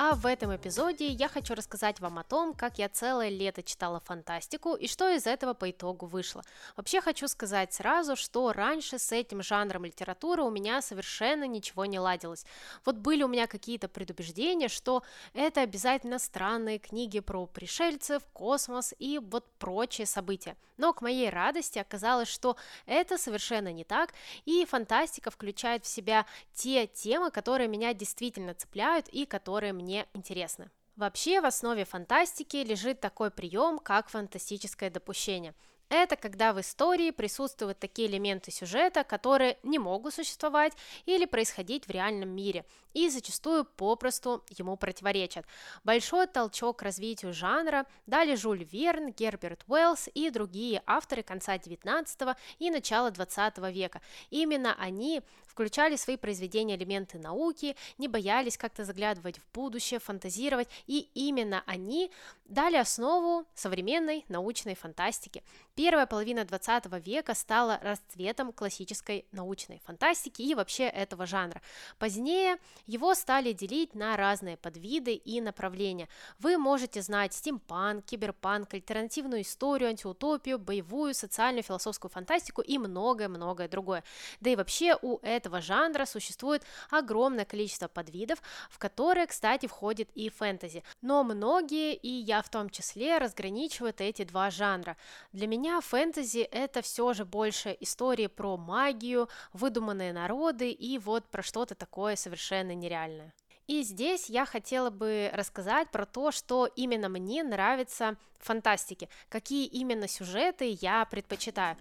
А в этом эпизоде я хочу рассказать вам о том, как я целое лето читала фантастику и что из этого по итогу вышло. Вообще хочу сказать сразу, что раньше с этим жанром литературы у меня совершенно ничего не ладилось. Вот были у меня какие-то предубеждения, что это обязательно странные книги про пришельцев, космос и вот прочие события. Но к моей радости оказалось, что это совершенно не так, и фантастика включает в себя те темы, которые меня действительно цепляют и которые мне мне интересны. Вообще в основе фантастики лежит такой прием, как фантастическое допущение. Это когда в истории присутствуют такие элементы сюжета, которые не могут существовать или происходить в реальном мире, и зачастую попросту ему противоречат. Большой толчок к развитию жанра дали Жюль Верн, Герберт Уэллс и другие авторы конца 19 и начала 20 века. Именно они включали в свои произведения элементы науки, не боялись как-то заглядывать в будущее, фантазировать, и именно они дали основу современной научной фантастики. Первая половина 20 века стала расцветом классической научной фантастики и вообще этого жанра. Позднее его стали делить на разные подвиды и направления. Вы можете знать стимпанк, киберпанк, альтернативную историю, антиутопию, боевую, социальную, философскую фантастику и многое-многое другое. Да и вообще у этого жанра существует огромное количество подвидов, в которые, кстати, входит и фэнтези. Но многие, и я в том числе, разграничивают эти два жанра. Для меня фэнтези это все же больше истории про магию, выдуманные народы и вот про что-то такое совершенно нереальное. И здесь я хотела бы рассказать про то, что именно мне нравится в фантастике, какие именно сюжеты я предпочитаю.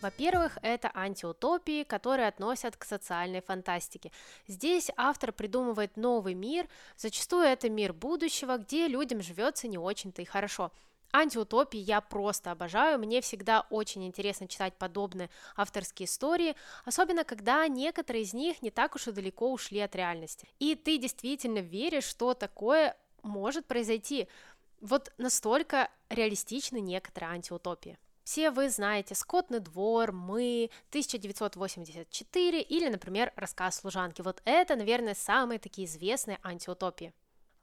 Во-первых, это антиутопии, которые относят к социальной фантастике. Здесь автор придумывает новый мир, зачастую это мир будущего, где людям живется не очень-то и хорошо. Антиутопии я просто обожаю, мне всегда очень интересно читать подобные авторские истории, особенно когда некоторые из них не так уж и далеко ушли от реальности. И ты действительно веришь, что такое может произойти. Вот настолько реалистичны некоторые антиутопии. Все вы знаете «Скотный двор», «Мы», 1984 или, например, «Рассказ служанки». Вот это, наверное, самые такие известные антиутопии.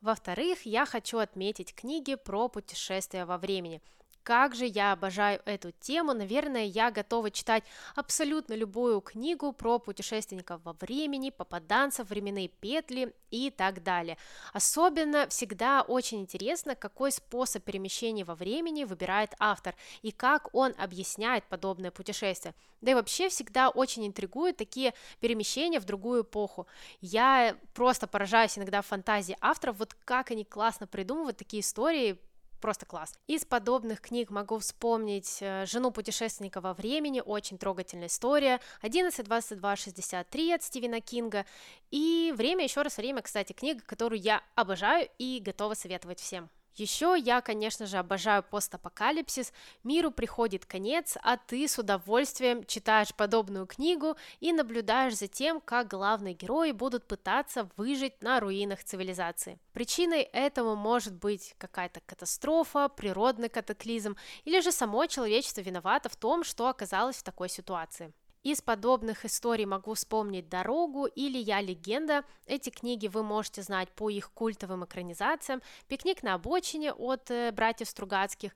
Во-вторых, я хочу отметить книги про путешествия во времени. Как же я обожаю эту тему, наверное, я готова читать абсолютно любую книгу про путешественников во времени, попаданцев, временные петли и так далее. Особенно всегда очень интересно, какой способ перемещения во времени выбирает автор и как он объясняет подобное путешествие. Да и вообще всегда очень интригуют такие перемещения в другую эпоху. Я просто поражаюсь иногда фантазии авторов, вот как они классно придумывают такие истории, просто класс. Из подобных книг могу вспомнить э, «Жену путешественника во времени», очень трогательная история, 11.22.63 от Стивена Кинга, и «Время, еще раз время», кстати, книга, которую я обожаю и готова советовать всем. Еще я, конечно же, обожаю постапокалипсис, миру приходит конец, а ты с удовольствием читаешь подобную книгу и наблюдаешь за тем, как главные герои будут пытаться выжить на руинах цивилизации. Причиной этому может быть какая-то катастрофа, природный катаклизм, или же само человечество виновато в том, что оказалось в такой ситуации. Из подобных историй могу вспомнить «Дорогу» или «Я легенда». Эти книги вы можете знать по их культовым экранизациям, «Пикник на обочине» от э, братьев Стругацких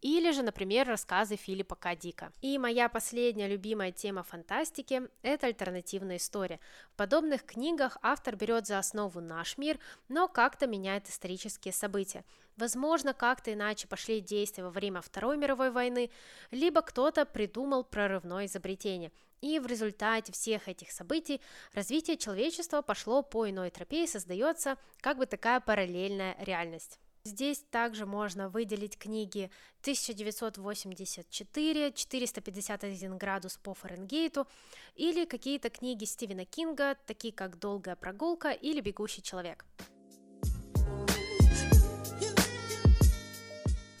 или же, например, рассказы Филиппа К. Дика. И моя последняя любимая тема фантастики – это альтернативная история. В подобных книгах автор берет за основу наш мир, но как-то меняет исторические события. Возможно, как-то иначе пошли действия во время Второй мировой войны, либо кто-то придумал прорывное изобретение – и в результате всех этих событий развитие человечества пошло по иной тропе и создается как бы такая параллельная реальность. Здесь также можно выделить книги 1984, 451 градус по Фаренгейту или какие-то книги Стивена Кинга, такие как «Долгая прогулка» или «Бегущий человек».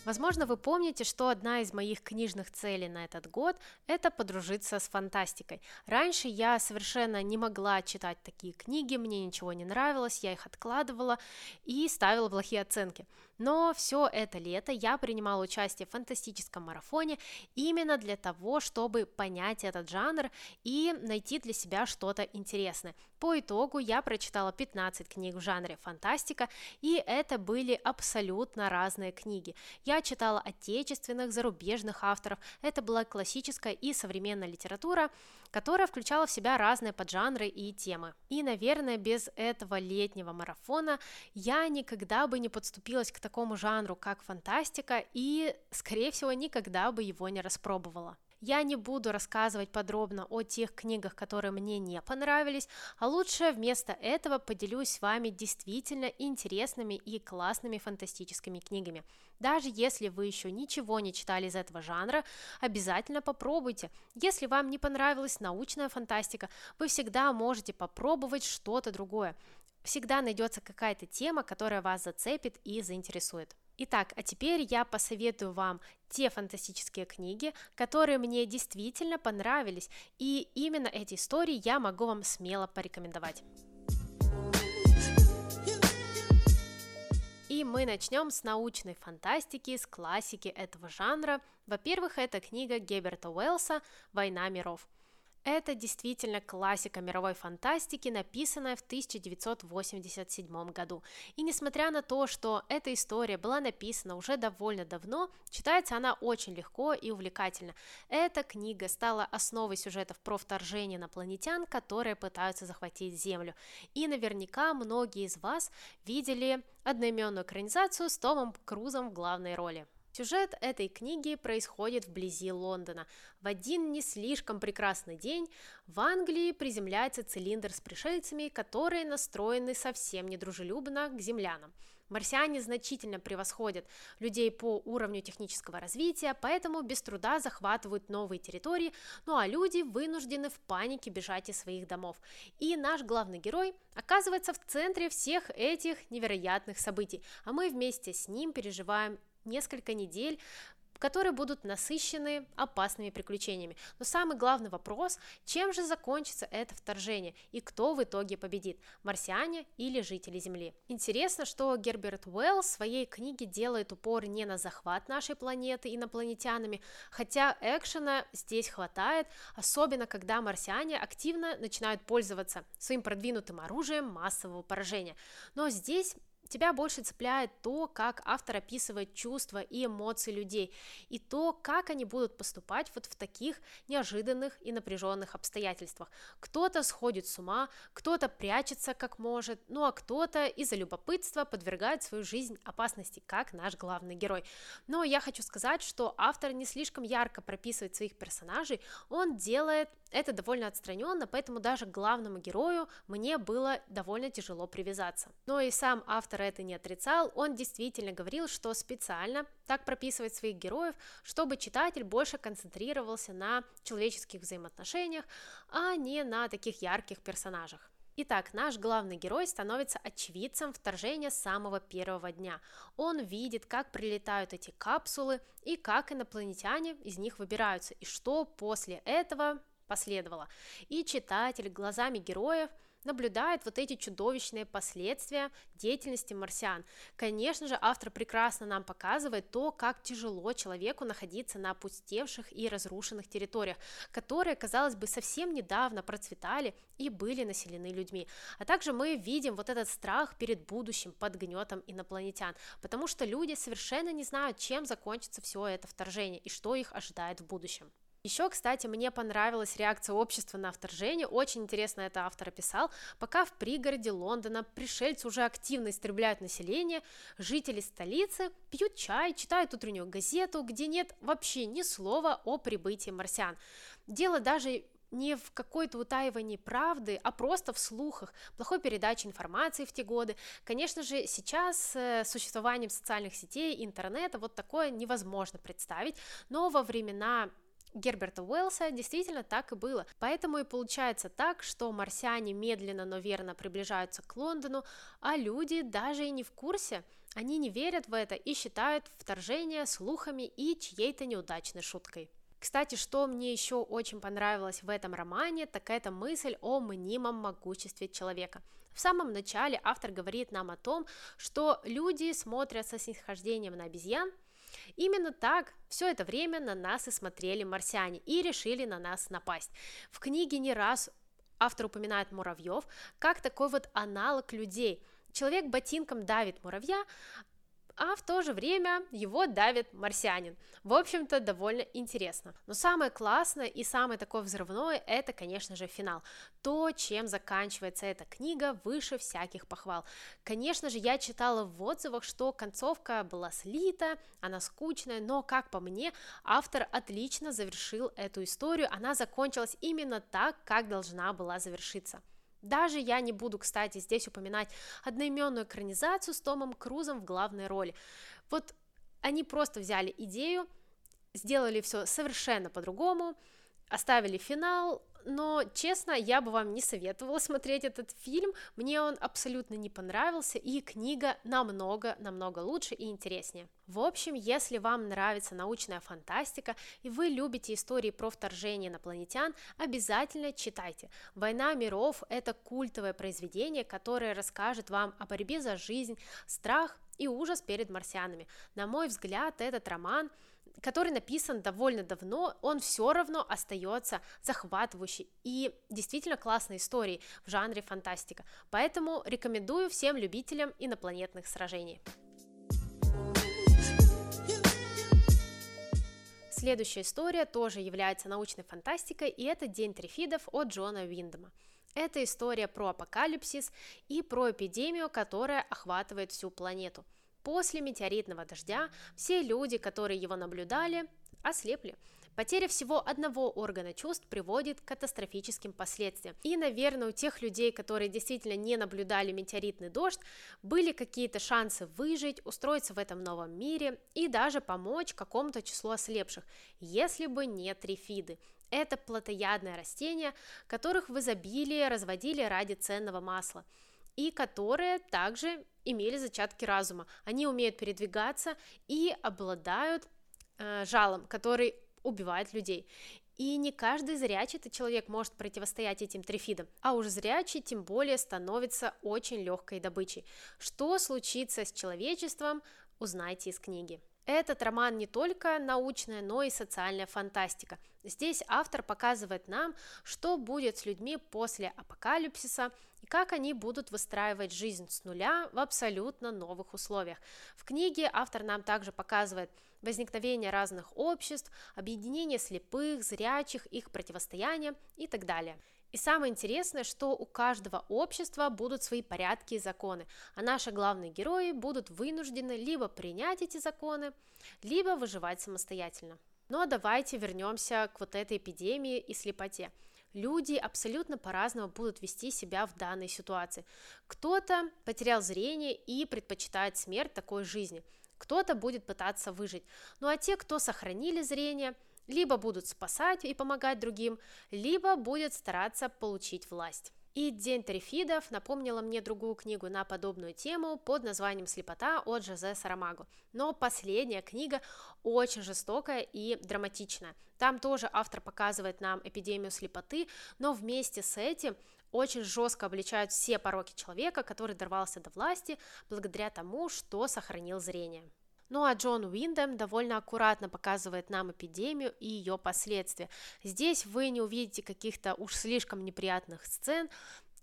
Возможно, вы помните, что одна из моих книжных целей на этот год – это подружиться с фантастикой. Раньше я совершенно не могла читать такие книги, мне ничего не нравилось, я их откладывала и ставила плохие оценки. Но все это лето я принимала участие в фантастическом марафоне именно для того, чтобы понять этот жанр и найти для себя что-то интересное. По итогу я прочитала 15 книг в жанре фантастика, и это были абсолютно разные книги. Я читала отечественных, зарубежных авторов, это была классическая и современная литература, которая включала в себя разные поджанры и темы. И, наверное, без этого летнего марафона я никогда бы не подступилась к такому жанру, как фантастика, и, скорее всего, никогда бы его не распробовала. Я не буду рассказывать подробно о тех книгах, которые мне не понравились, а лучше вместо этого поделюсь с вами действительно интересными и классными фантастическими книгами. Даже если вы еще ничего не читали из этого жанра, обязательно попробуйте. Если вам не понравилась научная фантастика, вы всегда можете попробовать что-то другое. Всегда найдется какая-то тема, которая вас зацепит и заинтересует. Итак, а теперь я посоветую вам те фантастические книги, которые мне действительно понравились, и именно эти истории я могу вам смело порекомендовать. И мы начнем с научной фантастики, с классики этого жанра. Во-первых, это книга Геберта Уэллса «Война миров». Это действительно классика мировой фантастики, написанная в 1987 году. И несмотря на то, что эта история была написана уже довольно давно, читается она очень легко и увлекательно. Эта книга стала основой сюжетов про вторжение инопланетян, которые пытаются захватить Землю. И наверняка многие из вас видели одноименную экранизацию с Томом Крузом в главной роли. Сюжет этой книги происходит вблизи Лондона. В один не слишком прекрасный день в Англии приземляется цилиндр с пришельцами, которые настроены совсем недружелюбно к землянам. Марсиане значительно превосходят людей по уровню технического развития, поэтому без труда захватывают новые территории, ну а люди вынуждены в панике бежать из своих домов. И наш главный герой оказывается в центре всех этих невероятных событий, а мы вместе с ним переживаем несколько недель которые будут насыщены опасными приключениями. Но самый главный вопрос, чем же закончится это вторжение и кто в итоге победит, марсиане или жители Земли. Интересно, что Герберт Уэлл в своей книге делает упор не на захват нашей планеты инопланетянами, хотя экшена здесь хватает, особенно когда марсиане активно начинают пользоваться своим продвинутым оружием массового поражения. Но здесь Тебя больше цепляет то, как автор описывает чувства и эмоции людей, и то, как они будут поступать вот в таких неожиданных и напряженных обстоятельствах. Кто-то сходит с ума, кто-то прячется как может, ну а кто-то из-за любопытства подвергает свою жизнь опасности, как наш главный герой. Но я хочу сказать, что автор не слишком ярко прописывает своих персонажей, он делает это довольно отстраненно, поэтому даже главному герою мне было довольно тяжело привязаться. Но и сам автор это не отрицал, он действительно говорил, что специально так прописывает своих героев, чтобы читатель больше концентрировался на человеческих взаимоотношениях, а не на таких ярких персонажах. Итак, наш главный герой становится очевидцем вторжения с самого первого дня. Он видит, как прилетают эти капсулы и как инопланетяне из них выбираются, и что после этого последовало. И читатель глазами героев наблюдает вот эти чудовищные последствия деятельности марсиан. Конечно же, автор прекрасно нам показывает то, как тяжело человеку находиться на опустевших и разрушенных территориях, которые, казалось бы, совсем недавно процветали и были населены людьми. А также мы видим вот этот страх перед будущим под гнетом инопланетян, потому что люди совершенно не знают, чем закончится все это вторжение и что их ожидает в будущем. Еще, кстати, мне понравилась реакция общества на вторжение, очень интересно это автор описал. Пока в пригороде Лондона пришельцы уже активно истребляют население, жители столицы пьют чай, читают утреннюю газету, где нет вообще ни слова о прибытии марсиан. Дело даже не в какой-то утаивании правды, а просто в слухах, плохой передаче информации в те годы. Конечно же, сейчас э, существованием социальных сетей, интернета вот такое невозможно представить, но во времена Герберта Уэллса действительно так и было. Поэтому и получается так, что марсиане медленно, но верно приближаются к Лондону, а люди даже и не в курсе, они не верят в это и считают вторжение слухами и чьей-то неудачной шуткой. Кстати, что мне еще очень понравилось в этом романе, так это мысль о мнимом могуществе человека. В самом начале автор говорит нам о том, что люди смотрят со снисхождением на обезьян, Именно так все это время на нас и смотрели марсиане и решили на нас напасть. В книге не раз автор упоминает муравьев как такой вот аналог людей. Человек ботинком давит муравья, а в то же время его давит марсианин. В общем-то, довольно интересно. Но самое классное и самое такое взрывное, это, конечно же, финал. То, чем заканчивается эта книга, выше всяких похвал. Конечно же, я читала в отзывах, что концовка была слита, она скучная, но, как по мне, автор отлично завершил эту историю, она закончилась именно так, как должна была завершиться. Даже я не буду, кстати, здесь упоминать одноименную экранизацию с Томом Крузом в главной роли. Вот они просто взяли идею, сделали все совершенно по-другому, оставили финал, но, честно, я бы вам не советовала смотреть этот фильм, мне он абсолютно не понравился, и книга намного-намного лучше и интереснее. В общем, если вам нравится научная фантастика и вы любите истории про вторжение инопланетян, обязательно читайте. «Война миров» — это культовое произведение, которое расскажет вам о борьбе за жизнь, страх и ужас перед марсианами. На мой взгляд, этот роман который написан довольно давно, он все равно остается захватывающий и действительно классной историей в жанре фантастика. Поэтому рекомендую всем любителям инопланетных сражений. Следующая история тоже является научной фантастикой, и это «День трифидов» от Джона Уиндема. Это история про апокалипсис и про эпидемию, которая охватывает всю планету. После метеоритного дождя все люди, которые его наблюдали, ослепли. Потеря всего одного органа чувств приводит к катастрофическим последствиям. И, наверное, у тех людей, которые действительно не наблюдали метеоритный дождь, были какие-то шансы выжить, устроиться в этом новом мире и даже помочь какому-то числу ослепших, если бы не трифиды. Это плотоядное растение, которых в изобилии разводили ради ценного масла и которые также имели зачатки разума. Они умеют передвигаться и обладают э, жалом, который убивает людей. И не каждый зрячий -то человек может противостоять этим трифидам, а уж зрячий тем более становится очень легкой добычей. Что случится с человечеством, узнайте из книги. Этот роман не только научная, но и социальная фантастика. Здесь автор показывает нам, что будет с людьми после апокалипсиса и как они будут выстраивать жизнь с нуля в абсолютно новых условиях. В книге автор нам также показывает возникновение разных обществ, объединение слепых, зрячих, их противостояние и так далее. И самое интересное, что у каждого общества будут свои порядки и законы, а наши главные герои будут вынуждены либо принять эти законы, либо выживать самостоятельно. Ну а давайте вернемся к вот этой эпидемии и слепоте. Люди абсолютно по-разному будут вести себя в данной ситуации. Кто-то потерял зрение и предпочитает смерть такой жизни, кто-то будет пытаться выжить. Ну а те, кто сохранили зрение – либо будут спасать и помогать другим, либо будет стараться получить власть. И «День Тарифидов» напомнила мне другую книгу на подобную тему под названием «Слепота» от Жозе Сарамаго. Но последняя книга очень жестокая и драматичная. Там тоже автор показывает нам эпидемию слепоты, но вместе с этим очень жестко обличают все пороки человека, который дорвался до власти благодаря тому, что сохранил зрение. Ну а Джон Уиндем довольно аккуратно показывает нам эпидемию и ее последствия. Здесь вы не увидите каких-то уж слишком неприятных сцен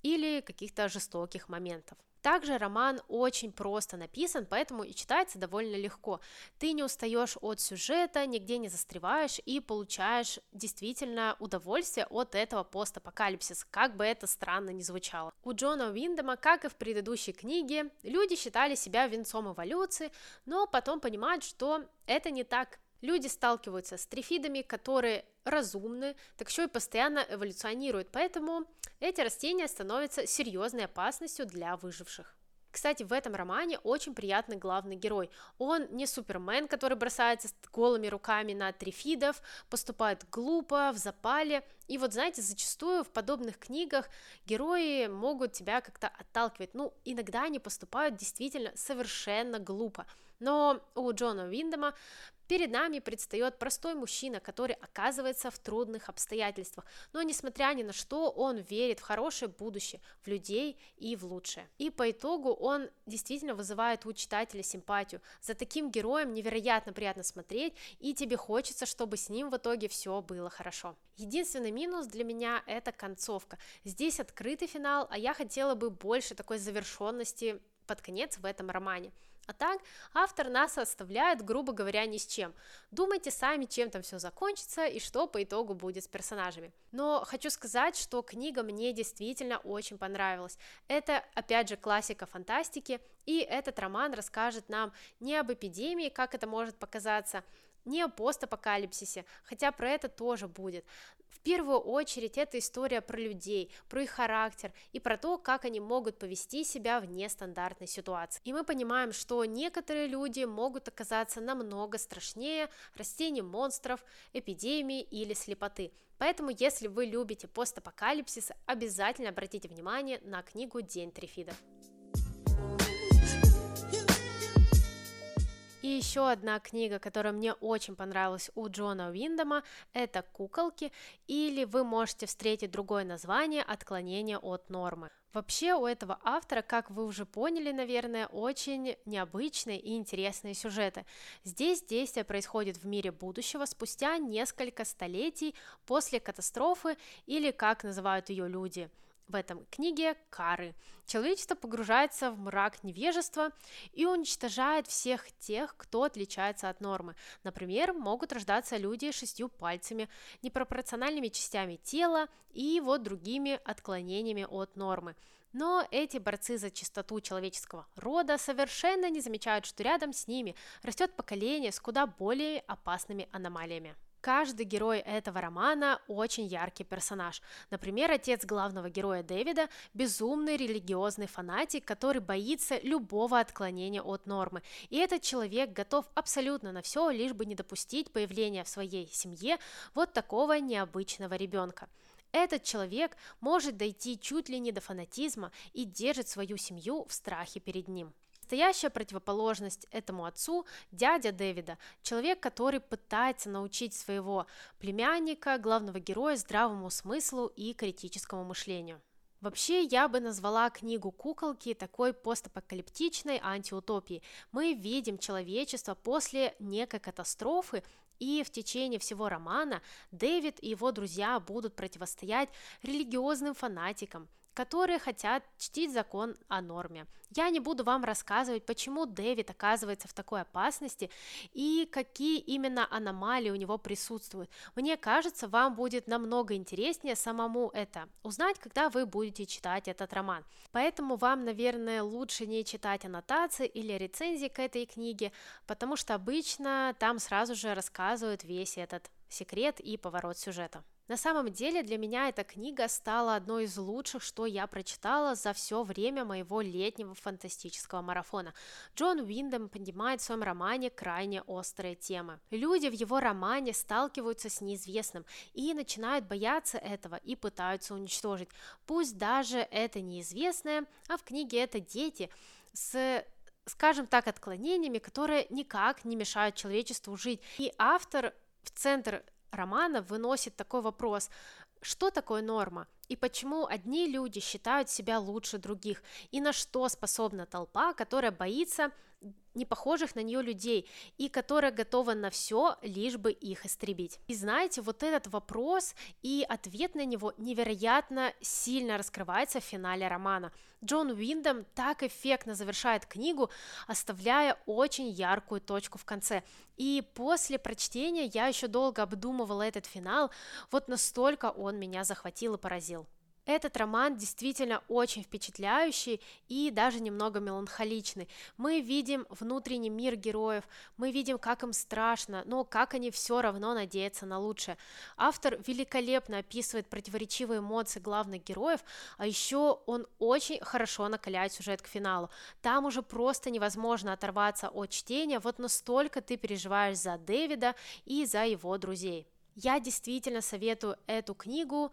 или каких-то жестоких моментов. Также роман очень просто написан, поэтому и читается довольно легко. Ты не устаешь от сюжета, нигде не застреваешь и получаешь действительно удовольствие от этого постапокалипсиса, как бы это странно ни звучало. У Джона Уиндема, как и в предыдущей книге, люди считали себя венцом эволюции, но потом понимают, что это не так. Люди сталкиваются с трифидами, которые разумны, так еще и постоянно эволюционируют, поэтому эти растения становятся серьезной опасностью для выживших. Кстати, в этом романе очень приятный главный герой. Он не супермен, который бросается с голыми руками на трифидов, поступает глупо, в запале. И вот, знаете, зачастую в подобных книгах герои могут тебя как-то отталкивать. Ну, иногда они поступают действительно совершенно глупо. Но у Джона Уиндома Перед нами предстает простой мужчина, который оказывается в трудных обстоятельствах, но несмотря ни на что, он верит в хорошее будущее, в людей и в лучшее. И по итогу он действительно вызывает у читателя симпатию. За таким героем невероятно приятно смотреть, и тебе хочется, чтобы с ним в итоге все было хорошо. Единственный минус для меня это концовка. Здесь открытый финал, а я хотела бы больше такой завершенности под конец в этом романе. А так, автор нас оставляет, грубо говоря, ни с чем. Думайте сами, чем там все закончится и что по итогу будет с персонажами. Но хочу сказать, что книга мне действительно очень понравилась. Это, опять же, классика фантастики, и этот роман расскажет нам не об эпидемии, как это может показаться, не о постапокалипсисе, хотя про это тоже будет. В первую очередь это история про людей, про их характер и про то, как они могут повести себя в нестандартной ситуации. И мы понимаем, что некоторые люди могут оказаться намного страшнее растений монстров, эпидемии или слепоты. Поэтому, если вы любите постапокалипсис, обязательно обратите внимание на книгу «День Трифидов». И еще одна книга, которая мне очень понравилась у Джона Уиндома, это «Куколки», или вы можете встретить другое название «Отклонение от нормы». Вообще у этого автора, как вы уже поняли, наверное, очень необычные и интересные сюжеты. Здесь действие происходит в мире будущего спустя несколько столетий после катастрофы или, как называют ее люди, в этом книге Кары. Человечество погружается в мрак невежества и уничтожает всех тех, кто отличается от нормы. Например, могут рождаться люди шестью пальцами, непропорциональными частями тела и вот другими отклонениями от нормы. Но эти борцы за чистоту человеческого рода совершенно не замечают, что рядом с ними растет поколение с куда более опасными аномалиями. Каждый герой этого романа очень яркий персонаж. Например, отец главного героя Дэвида – безумный религиозный фанатик, который боится любого отклонения от нормы. И этот человек готов абсолютно на все, лишь бы не допустить появления в своей семье вот такого необычного ребенка. Этот человек может дойти чуть ли не до фанатизма и держит свою семью в страхе перед ним. Настоящая противоположность этому отцу – дядя Дэвида, человек, который пытается научить своего племянника, главного героя, здравому смыслу и критическому мышлению. Вообще, я бы назвала книгу «Куколки» такой постапокалиптичной антиутопией. Мы видим человечество после некой катастрофы, и в течение всего романа Дэвид и его друзья будут противостоять религиозным фанатикам, которые хотят чтить закон о норме. Я не буду вам рассказывать, почему Дэвид оказывается в такой опасности и какие именно аномалии у него присутствуют. Мне кажется, вам будет намного интереснее самому это узнать, когда вы будете читать этот роман. Поэтому вам, наверное, лучше не читать аннотации или рецензии к этой книге, потому что обычно там сразу же рассказывают весь этот секрет и поворот сюжета. На самом деле для меня эта книга стала одной из лучших, что я прочитала за все время моего летнего фантастического марафона. Джон Уиндом поднимает в своем романе крайне острые темы. Люди в его романе сталкиваются с неизвестным и начинают бояться этого и пытаются уничтожить. Пусть даже это неизвестное, а в книге это дети с скажем так, отклонениями, которые никак не мешают человечеству жить. И автор в центр романа выносит такой вопрос, что такое норма и почему одни люди считают себя лучше других и на что способна толпа, которая боится не похожих на нее людей и которая готова на все, лишь бы их истребить. И знаете, вот этот вопрос и ответ на него невероятно сильно раскрывается в финале романа. Джон Уиндом так эффектно завершает книгу, оставляя очень яркую точку в конце. И после прочтения я еще долго обдумывала этот финал, вот настолько он меня захватил и поразил. Этот роман действительно очень впечатляющий и даже немного меланхоличный. Мы видим внутренний мир героев, мы видим, как им страшно, но как они все равно надеются на лучшее. Автор великолепно описывает противоречивые эмоции главных героев, а еще он очень хорошо накаляет сюжет к финалу. Там уже просто невозможно оторваться от чтения, вот настолько ты переживаешь за Дэвида и за его друзей. Я действительно советую эту книгу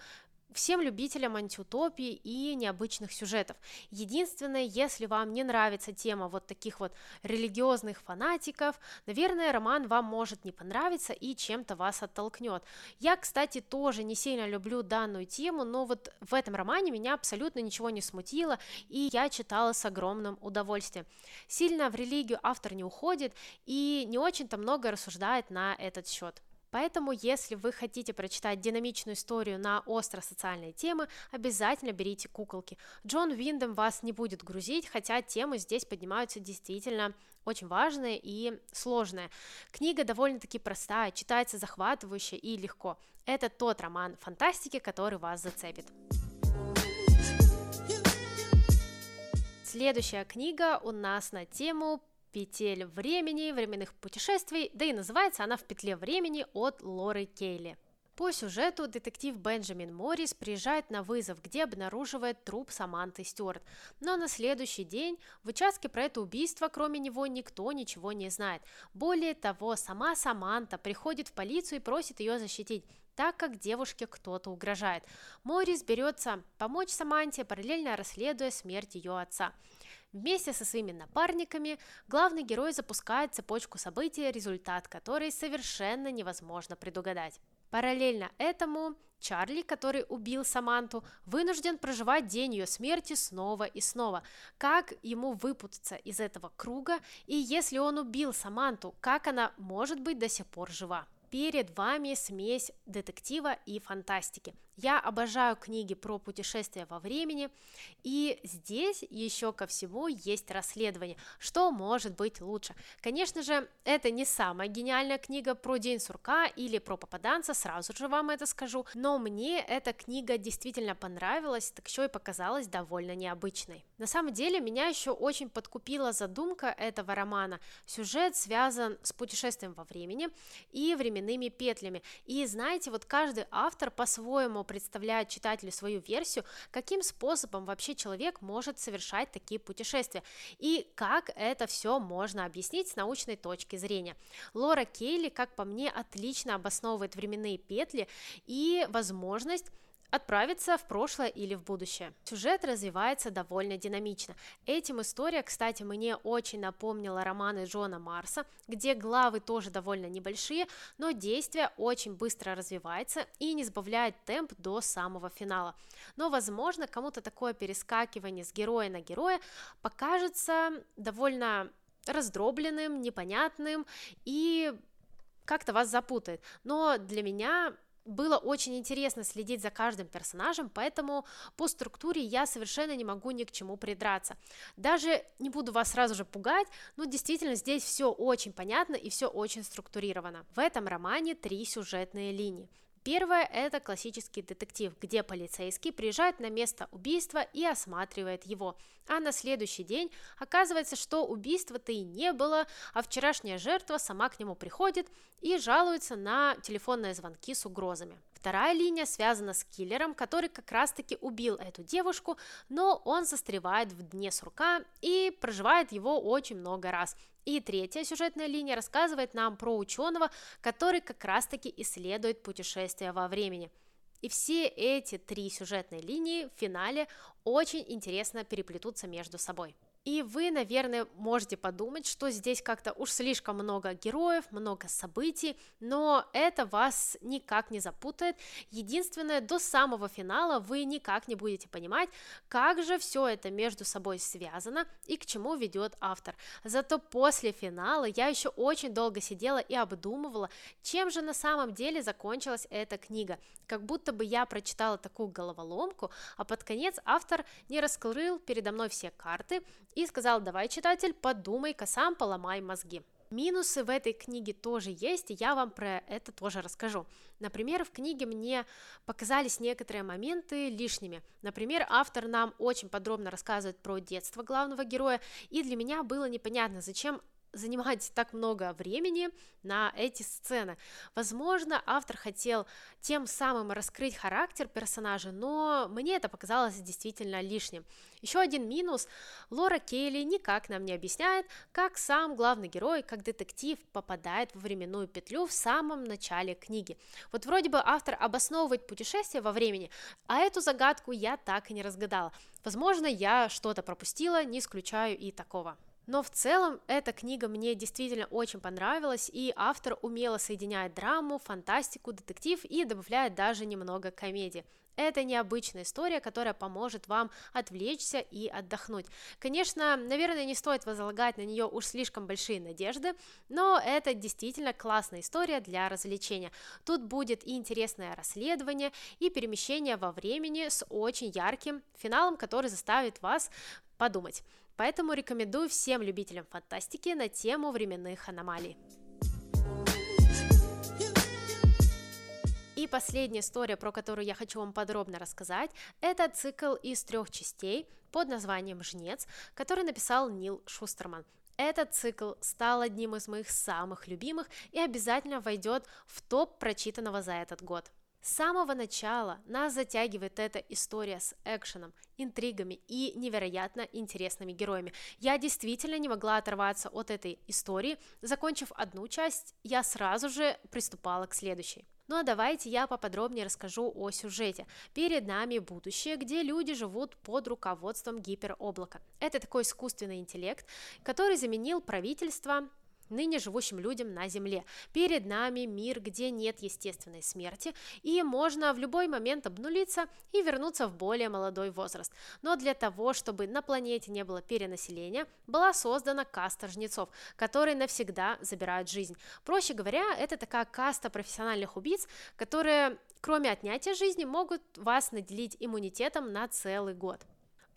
всем любителям антиутопии и необычных сюжетов. Единственное, если вам не нравится тема вот таких вот религиозных фанатиков, наверное, роман вам может не понравиться и чем-то вас оттолкнет. Я, кстати, тоже не сильно люблю данную тему, но вот в этом романе меня абсолютно ничего не смутило, и я читала с огромным удовольствием. Сильно в религию автор не уходит и не очень-то много рассуждает на этот счет. Поэтому, если вы хотите прочитать динамичную историю на остро-социальные темы, обязательно берите куколки. Джон Виндем вас не будет грузить, хотя темы здесь поднимаются действительно очень важные и сложные. Книга довольно-таки простая, читается захватывающе и легко. Это тот роман фантастики, который вас зацепит. Следующая книга у нас на тему петель времени, временных путешествий, да и называется она «В петле времени» от Лоры Кейли. По сюжету детектив Бенджамин Моррис приезжает на вызов, где обнаруживает труп Саманты Стюарт. Но на следующий день в участке про это убийство, кроме него, никто ничего не знает. Более того, сама Саманта приходит в полицию и просит ее защитить так как девушке кто-то угрожает. Моррис берется помочь Саманте, параллельно расследуя смерть ее отца. Вместе со своими напарниками главный герой запускает цепочку событий, результат которой совершенно невозможно предугадать. Параллельно этому Чарли, который убил Саманту, вынужден проживать день ее смерти снова и снова. Как ему выпутаться из этого круга, и если он убил Саманту, как она может быть до сих пор жива? Перед вами смесь детектива и фантастики. Я обожаю книги про путешествия во времени, и здесь еще ко всему есть расследование, что может быть лучше. Конечно же, это не самая гениальная книга про день сурка или про попаданца, сразу же вам это скажу, но мне эта книга действительно понравилась, так еще и показалась довольно необычной. На самом деле, меня еще очень подкупила задумка этого романа. Сюжет связан с путешествием во времени и временными петлями, и знаете, вот каждый автор по-своему представляет читателю свою версию, каким способом вообще человек может совершать такие путешествия и как это все можно объяснить с научной точки зрения. Лора Кейли, как по мне, отлично обосновывает временные петли и возможность отправиться в прошлое или в будущее. Сюжет развивается довольно динамично. Этим история, кстати, мне очень напомнила романы Джона Марса, где главы тоже довольно небольшие, но действие очень быстро развивается и не сбавляет темп до самого финала. Но, возможно, кому-то такое перескакивание с героя на героя покажется довольно раздробленным, непонятным и как-то вас запутает. Но для меня было очень интересно следить за каждым персонажем, поэтому по структуре я совершенно не могу ни к чему придраться. Даже не буду вас сразу же пугать, но действительно здесь все очень понятно и все очень структурировано. В этом романе три сюжетные линии. Первое – это классический детектив, где полицейский приезжает на место убийства и осматривает его. А на следующий день оказывается, что убийства-то и не было, а вчерашняя жертва сама к нему приходит и жалуется на телефонные звонки с угрозами. Вторая линия связана с киллером, который как раз-таки убил эту девушку, но он застревает в дне сурка и проживает его очень много раз. И третья сюжетная линия рассказывает нам про ученого, который как раз-таки исследует путешествия во времени. И все эти три сюжетные линии в финале очень интересно переплетутся между собой. И вы, наверное, можете подумать, что здесь как-то уж слишком много героев, много событий, но это вас никак не запутает. Единственное, до самого финала вы никак не будете понимать, как же все это между собой связано и к чему ведет автор. Зато после финала я еще очень долго сидела и обдумывала, чем же на самом деле закончилась эта книга. Как будто бы я прочитала такую головоломку, а под конец автор не раскрыл передо мной все карты и сказал, давай, читатель, подумай-ка сам, поломай мозги. Минусы в этой книге тоже есть, и я вам про это тоже расскажу. Например, в книге мне показались некоторые моменты лишними. Например, автор нам очень подробно рассказывает про детство главного героя, и для меня было непонятно, зачем занимать так много времени на эти сцены. Возможно, автор хотел тем самым раскрыть характер персонажа, но мне это показалось действительно лишним. Еще один минус. Лора Кейли никак нам не объясняет, как сам главный герой, как детектив, попадает в временную петлю в самом начале книги. Вот вроде бы автор обосновывает путешествие во времени, а эту загадку я так и не разгадала. Возможно, я что-то пропустила, не исключаю и такого. Но в целом эта книга мне действительно очень понравилась, и автор умело соединяет драму, фантастику, детектив и добавляет даже немного комедии. Это необычная история, которая поможет вам отвлечься и отдохнуть. Конечно, наверное, не стоит возлагать на нее уж слишком большие надежды, но это действительно классная история для развлечения. Тут будет и интересное расследование, и перемещение во времени с очень ярким финалом, который заставит вас подумать. Поэтому рекомендую всем любителям фантастики на тему временных аномалий. И последняя история, про которую я хочу вам подробно рассказать, это цикл из трех частей под названием «Жнец», который написал Нил Шустерман. Этот цикл стал одним из моих самых любимых и обязательно войдет в топ прочитанного за этот год. С самого начала нас затягивает эта история с экшеном, интригами и невероятно интересными героями. Я действительно не могла оторваться от этой истории. Закончив одну часть, я сразу же приступала к следующей. Ну а давайте я поподробнее расскажу о сюжете. Перед нами будущее, где люди живут под руководством гипероблака. Это такой искусственный интеллект, который заменил правительство, ныне живущим людям на Земле. Перед нами мир, где нет естественной смерти, и можно в любой момент обнулиться и вернуться в более молодой возраст. Но для того, чтобы на планете не было перенаселения, была создана каста жнецов, которые навсегда забирают жизнь. Проще говоря, это такая каста профессиональных убийц, которые, кроме отнятия жизни, могут вас наделить иммунитетом на целый год.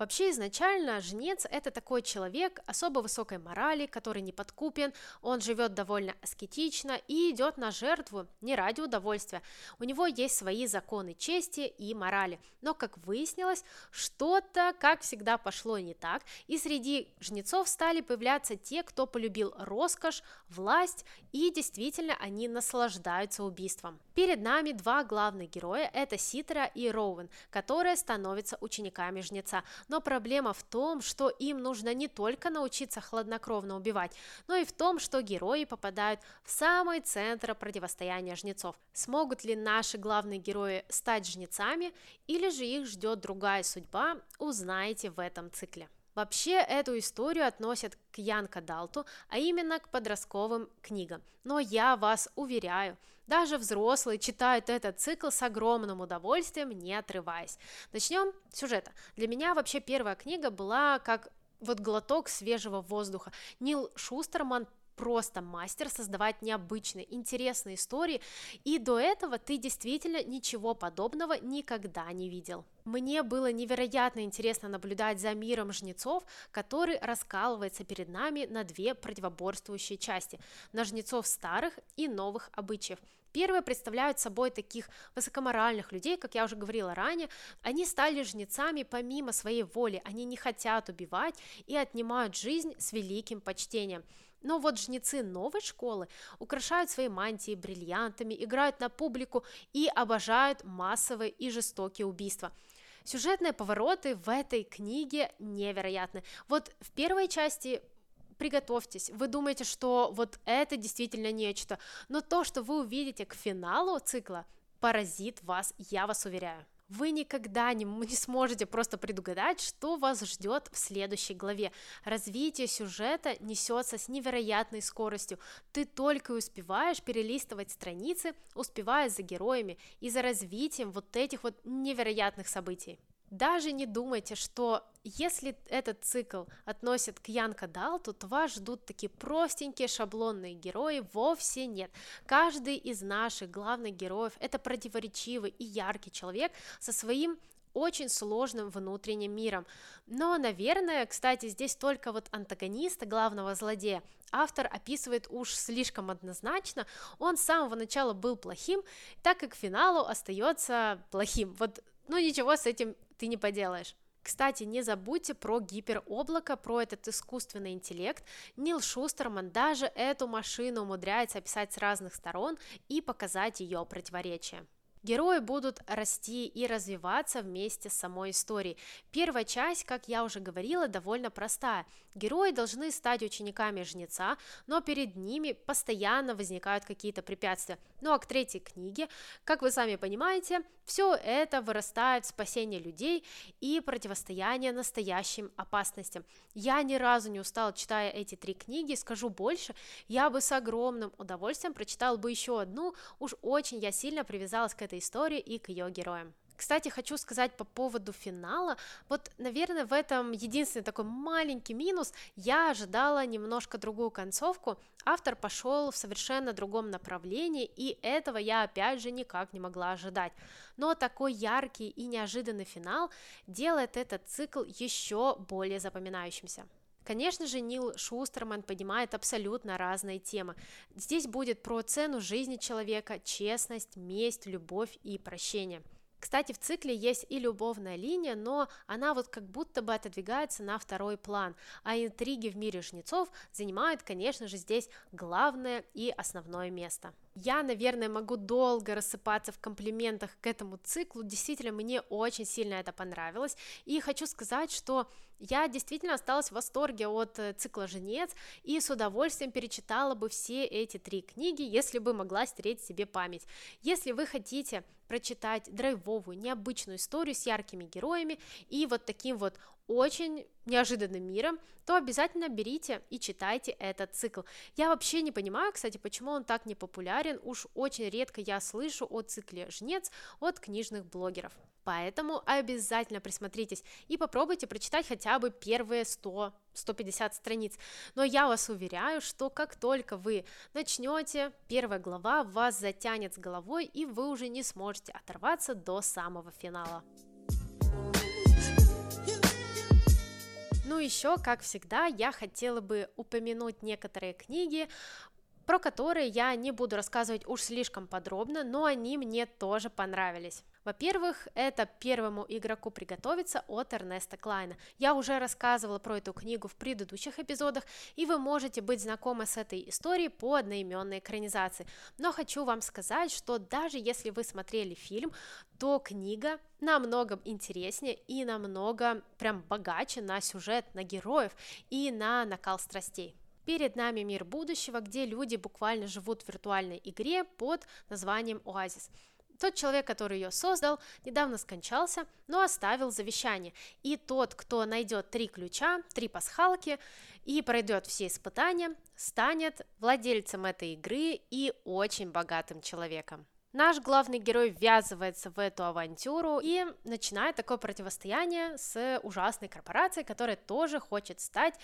Вообще изначально жнец – это такой человек особо высокой морали, который не подкупен, он живет довольно аскетично и идет на жертву не ради удовольствия. У него есть свои законы чести и морали. Но, как выяснилось, что-то, как всегда, пошло не так, и среди жнецов стали появляться те, кто полюбил роскошь, власть, и действительно они наслаждаются убийством. Перед нами два главных героя – это Ситера и Роуэн, которые становятся учениками жнеца – но проблема в том, что им нужно не только научиться хладнокровно убивать, но и в том, что герои попадают в самый центр противостояния жнецов. Смогут ли наши главные герои стать жнецами, или же их ждет другая судьба, узнаете в этом цикле. Вообще эту историю относят к Янка Далту, а именно к подростковым книгам. Но я вас уверяю, даже взрослые читают этот цикл с огромным удовольствием, не отрываясь. Начнем с сюжета. Для меня вообще первая книга была как вот глоток свежего воздуха. Нил Шустерман просто мастер создавать необычные, интересные истории, и до этого ты действительно ничего подобного никогда не видел. Мне было невероятно интересно наблюдать за миром жнецов, который раскалывается перед нами на две противоборствующие части – на жнецов старых и новых обычаев – Первые представляют собой таких высокоморальных людей, как я уже говорила ранее. Они стали жнецами помимо своей воли, они не хотят убивать и отнимают жизнь с великим почтением. Но вот жнецы новой школы украшают свои мантии бриллиантами, играют на публику и обожают массовые и жестокие убийства. Сюжетные повороты в этой книге невероятны. Вот в первой части приготовьтесь, вы думаете, что вот это действительно нечто, но то, что вы увидите к финалу цикла, поразит вас, я вас уверяю. Вы никогда не, не сможете просто предугадать, что вас ждет в следующей главе. Развитие сюжета несется с невероятной скоростью. Ты только успеваешь перелистывать страницы, успевая за героями и за развитием вот этих вот невероятных событий. Даже не думайте, что если этот цикл относят к Янка Далту, то вас ждут такие простенькие шаблонные герои, вовсе нет. Каждый из наших главных героев – это противоречивый и яркий человек со своим очень сложным внутренним миром. Но, наверное, кстати, здесь только вот антагониста, главного злодея, автор описывает уж слишком однозначно, он с самого начала был плохим, так как к финалу остается плохим. Вот, ну ничего с этим ты не поделаешь. Кстати, не забудьте про гипероблако, про этот искусственный интеллект. Нил Шустерман даже эту машину умудряется описать с разных сторон и показать ее противоречия. Герои будут расти и развиваться вместе с самой историей. Первая часть, как я уже говорила, довольно простая. Герои должны стать учениками жнеца, но перед ними постоянно возникают какие-то препятствия. Ну а к третьей книге, как вы сами понимаете, все это вырастает в спасение людей и противостояние настоящим опасностям. Я ни разу не устала, читая эти три книги, скажу больше, я бы с огромным удовольствием прочитала бы еще одну, уж очень я сильно привязалась к этой истории и к ее героям. Кстати, хочу сказать по поводу финала. Вот, наверное, в этом единственный такой маленький минус. Я ожидала немножко другую концовку. Автор пошел в совершенно другом направлении, и этого я опять же никак не могла ожидать. Но такой яркий и неожиданный финал делает этот цикл еще более запоминающимся. Конечно же, Нил Шустерман поднимает абсолютно разные темы. Здесь будет про цену жизни человека, честность, месть, любовь и прощение – кстати, в цикле есть и любовная линия, но она вот как будто бы отодвигается на второй план, а интриги в мире жнецов занимают, конечно же, здесь главное и основное место. Я, наверное, могу долго рассыпаться в комплиментах к этому циклу, действительно, мне очень сильно это понравилось, и хочу сказать, что я действительно осталась в восторге от э, цикла «Женец» и с удовольствием перечитала бы все эти три книги, если бы могла стереть себе память. Если вы хотите прочитать драйвовую, необычную историю с яркими героями и вот таким вот очень неожиданным миром, то обязательно берите и читайте этот цикл. Я вообще не понимаю, кстати, почему он так не популярен, уж очень редко я слышу о цикле «Жнец» от книжных блогеров. Поэтому обязательно присмотритесь и попробуйте прочитать хотя бы первые 100 150 страниц. Но я вас уверяю, что как только вы начнете, первая глава вас затянет с головой, и вы уже не сможете оторваться до самого финала. Ну еще, как всегда, я хотела бы упомянуть некоторые книги, про которые я не буду рассказывать уж слишком подробно, но они мне тоже понравились. Во-первых, это первому игроку приготовиться от Эрнеста Клайна. Я уже рассказывала про эту книгу в предыдущих эпизодах, и вы можете быть знакомы с этой историей по одноименной экранизации. Но хочу вам сказать, что даже если вы смотрели фильм, то книга намного интереснее и намного прям богаче на сюжет, на героев и на накал страстей. Перед нами мир будущего, где люди буквально живут в виртуальной игре под названием Оазис. Тот человек, который ее создал, недавно скончался, но оставил завещание. И тот, кто найдет три ключа, три пасхалки и пройдет все испытания, станет владельцем этой игры и очень богатым человеком. Наш главный герой ввязывается в эту авантюру и начинает такое противостояние с ужасной корпорацией, которая тоже хочет стать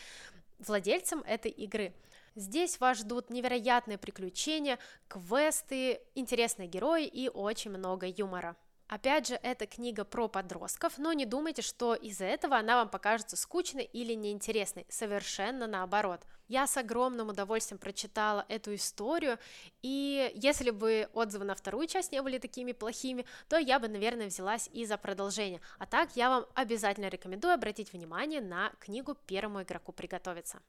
владельцем этой игры. Здесь вас ждут невероятные приключения, квесты, интересные герои и очень много юмора. Опять же, это книга про подростков, но не думайте, что из-за этого она вам покажется скучной или неинтересной. Совершенно наоборот. Я с огромным удовольствием прочитала эту историю, и если бы отзывы на вторую часть не были такими плохими, то я бы, наверное, взялась и за продолжение. А так я вам обязательно рекомендую обратить внимание на книгу «Первому игроку приготовиться».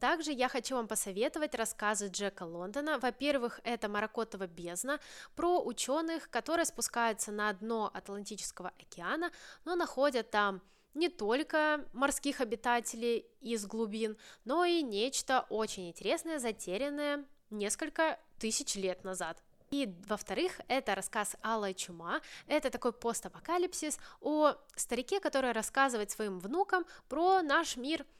Также я хочу вам посоветовать рассказы Джека Лондона. Во-первых, это «Маракотова бездна» про ученых, которые спускаются на дно Атлантического океана, но находят там не только морских обитателей из глубин, но и нечто очень интересное, затерянное несколько тысяч лет назад. И, во-вторых, это рассказ Алла Чума, это такой постапокалипсис о старике, который рассказывает своим внукам про наш мир –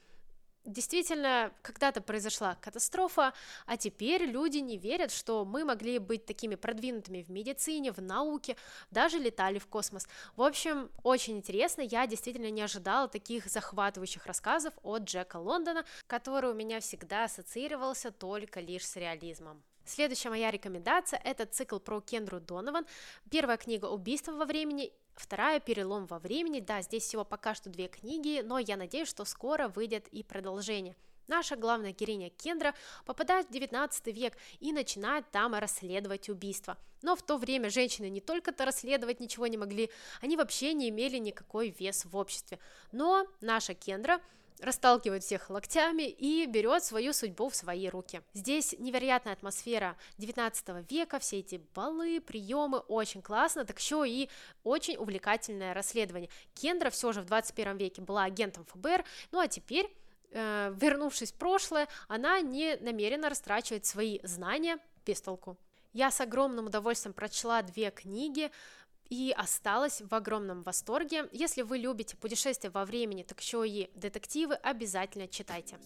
Действительно, когда-то произошла катастрофа, а теперь люди не верят, что мы могли быть такими продвинутыми в медицине, в науке, даже летали в космос. В общем, очень интересно, я действительно не ожидала таких захватывающих рассказов от Джека Лондона, который у меня всегда ассоциировался только лишь с реализмом. Следующая моя рекомендация – это цикл про Кендру Донован. Первая книга «Убийство во времени», Вторая «Перелом во времени». Да, здесь всего пока что две книги, но я надеюсь, что скоро выйдет и продолжение. Наша главная героиня Кендра попадает в 19 век и начинает там расследовать убийство. Но в то время женщины не только-то расследовать ничего не могли, они вообще не имели никакой вес в обществе. Но наша Кендра расталкивает всех локтями и берет свою судьбу в свои руки. Здесь невероятная атмосфера 19 века, все эти балы, приемы, очень классно, так еще и очень увлекательное расследование. Кендра все же в 21 веке была агентом ФБР, ну а теперь э, вернувшись в прошлое, она не намерена растрачивать свои знания без толку. Я с огромным удовольствием прочла две книги, и осталась в огромном восторге. Если вы любите путешествия во времени, так еще и детективы, обязательно читайте.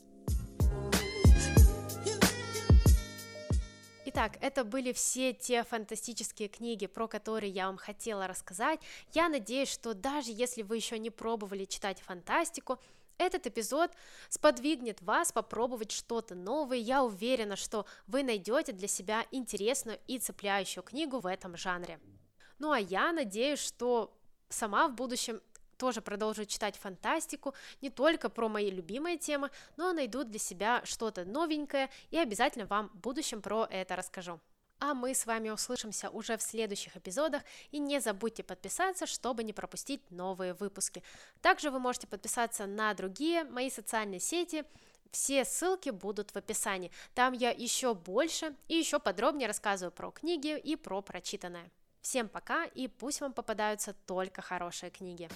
Итак, это были все те фантастические книги, про которые я вам хотела рассказать. Я надеюсь, что даже если вы еще не пробовали читать фантастику, этот эпизод сподвигнет вас попробовать что-то новое. Я уверена, что вы найдете для себя интересную и цепляющую книгу в этом жанре. Ну а я надеюсь, что сама в будущем тоже продолжу читать фантастику, не только про мои любимые темы, но найду для себя что-то новенькое и обязательно вам в будущем про это расскажу. А мы с вами услышимся уже в следующих эпизодах, и не забудьте подписаться, чтобы не пропустить новые выпуски. Также вы можете подписаться на другие мои социальные сети, все ссылки будут в описании. Там я еще больше и еще подробнее рассказываю про книги и про прочитанное. Всем пока и пусть вам попадаются только хорошие книги.